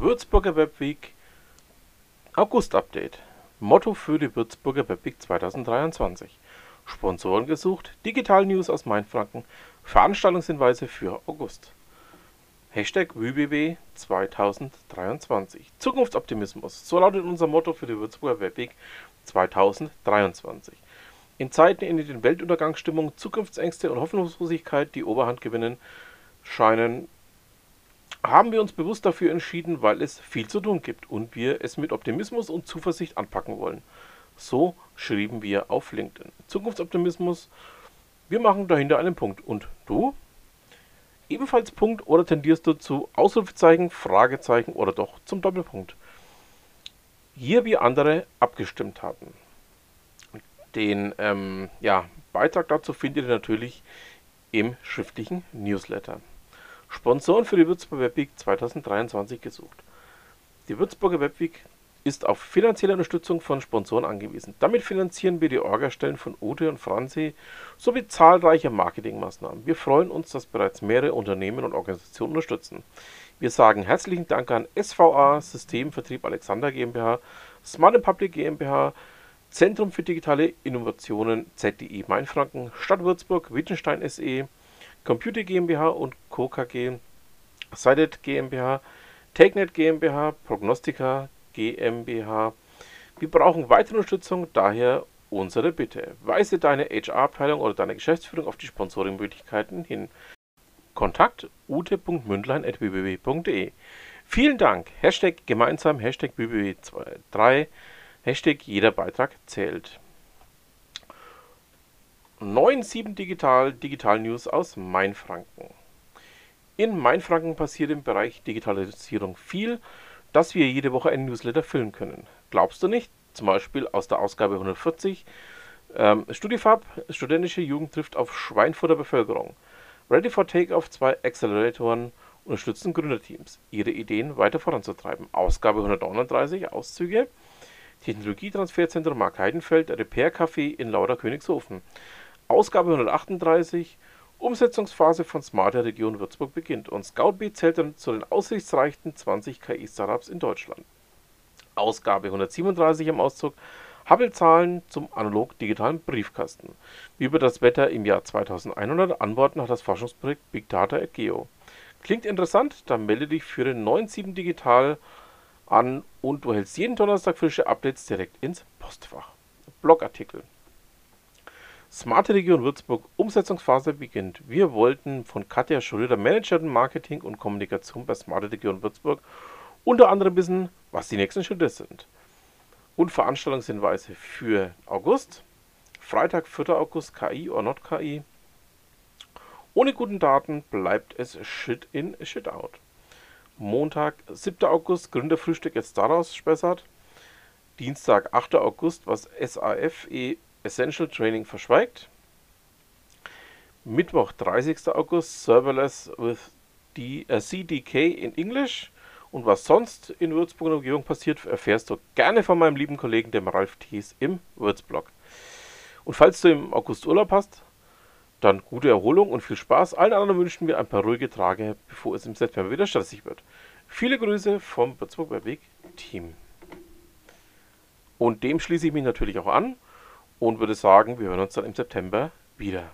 Würzburger Webweek August Update. Motto für die Würzburger Webweek 2023. Sponsoren gesucht, Digital News aus Mainfranken, Veranstaltungshinweise für August. Hashtag WBW 2023. Zukunftsoptimismus. So lautet unser Motto für die Würzburger Webweek 2023. In Zeiten, in denen Weltuntergangsstimmung, Zukunftsängste und Hoffnungslosigkeit die Oberhand gewinnen, scheinen haben wir uns bewusst dafür entschieden, weil es viel zu tun gibt und wir es mit Optimismus und Zuversicht anpacken wollen. So schrieben wir auf LinkedIn. Zukunftsoptimismus, wir machen dahinter einen Punkt. Und du? Ebenfalls Punkt oder tendierst du zu Ausrufezeichen, Fragezeichen oder doch zum Doppelpunkt? Hier wie andere abgestimmt haben. Den ähm, ja, Beitrag dazu findet ihr natürlich im schriftlichen Newsletter. Sponsoren für die Würzburger Webweek 2023 gesucht. Die Würzburger Webweek ist auf finanzielle Unterstützung von Sponsoren angewiesen. Damit finanzieren wir die Orgastellen von Ute und Franzi sowie zahlreiche Marketingmaßnahmen. Wir freuen uns, dass bereits mehrere Unternehmen und Organisationen unterstützen. Wir sagen herzlichen Dank an SVA Systemvertrieb Alexander GmbH, Smart Public GmbH, Zentrum für digitale Innovationen ZDI Mainfranken, Stadt Würzburg, Wittgenstein SE, Computer GmbH und Co. KG, Sided GmbH, TechNet GmbH, Prognostica GmbH. Wir brauchen weitere Unterstützung, daher unsere Bitte. Weise deine HR-Abteilung oder deine Geschäftsführung auf die Sponsoring-Möglichkeiten hin. Kontakt ute.mündlein.bbb.de Vielen Dank. Hashtag gemeinsam, Hashtag BBB23, Hashtag jeder Beitrag zählt. 97 Digital, Digital News aus Mainfranken. In Mainfranken passiert im Bereich Digitalisierung viel, dass wir jede Woche einen Newsletter füllen können. Glaubst du nicht? Zum Beispiel aus der Ausgabe 140. Ähm, StudiFab, studentische Jugend trifft auf Schweinfurter Bevölkerung. Ready for Takeoff, zwei Acceleratoren unterstützen Gründerteams, ihre Ideen weiter voranzutreiben. Ausgabe 139, Auszüge. Technologietransferzentrum Mark Heidenfeld, Repair Café in Lauder Königshofen. Ausgabe 138 Umsetzungsphase von Smarter Region Würzburg beginnt und Scoutbeat zählt dann zu den aussichtsreichsten 20 KI-Startups in Deutschland. Ausgabe 137 im Auszug Hubble-Zahlen zum analog-digitalen Briefkasten. Wie über das Wetter im Jahr 2100 Antworten nach das Forschungsprojekt Big Data at Geo. Klingt interessant? Dann melde dich für den 97 Digital an und du hältst jeden Donnerstag frische Updates direkt ins Postfach. Blogartikel Smarte Region Würzburg Umsetzungsphase beginnt. Wir wollten von Katja Schröder, Managerin Marketing und Kommunikation bei Smarte Region Würzburg, unter anderem wissen, was die nächsten Schritte sind. Und Veranstaltungshinweise für August. Freitag, 4. August, KI or not KI. Ohne guten Daten bleibt es Shit in, Shit out. Montag, 7. August, Gründerfrühstück jetzt daraus spessart. Dienstag, 8. August, was SAFE Essential Training verschweigt. Mittwoch, 30. August, Serverless with the, uh, CDK in English. Und was sonst in Würzburg und Umgebung passiert, erfährst du gerne von meinem lieben Kollegen, dem Ralf Thies, im Würzblog. Und falls du im August Urlaub hast, dann gute Erholung und viel Spaß. Allen anderen wünschen wir ein paar ruhige Tage, bevor es im September wieder stressig wird. Viele Grüße vom Würzburg Weg Team. Und dem schließe ich mich natürlich auch an und würde sagen, wir hören uns dann im September wieder.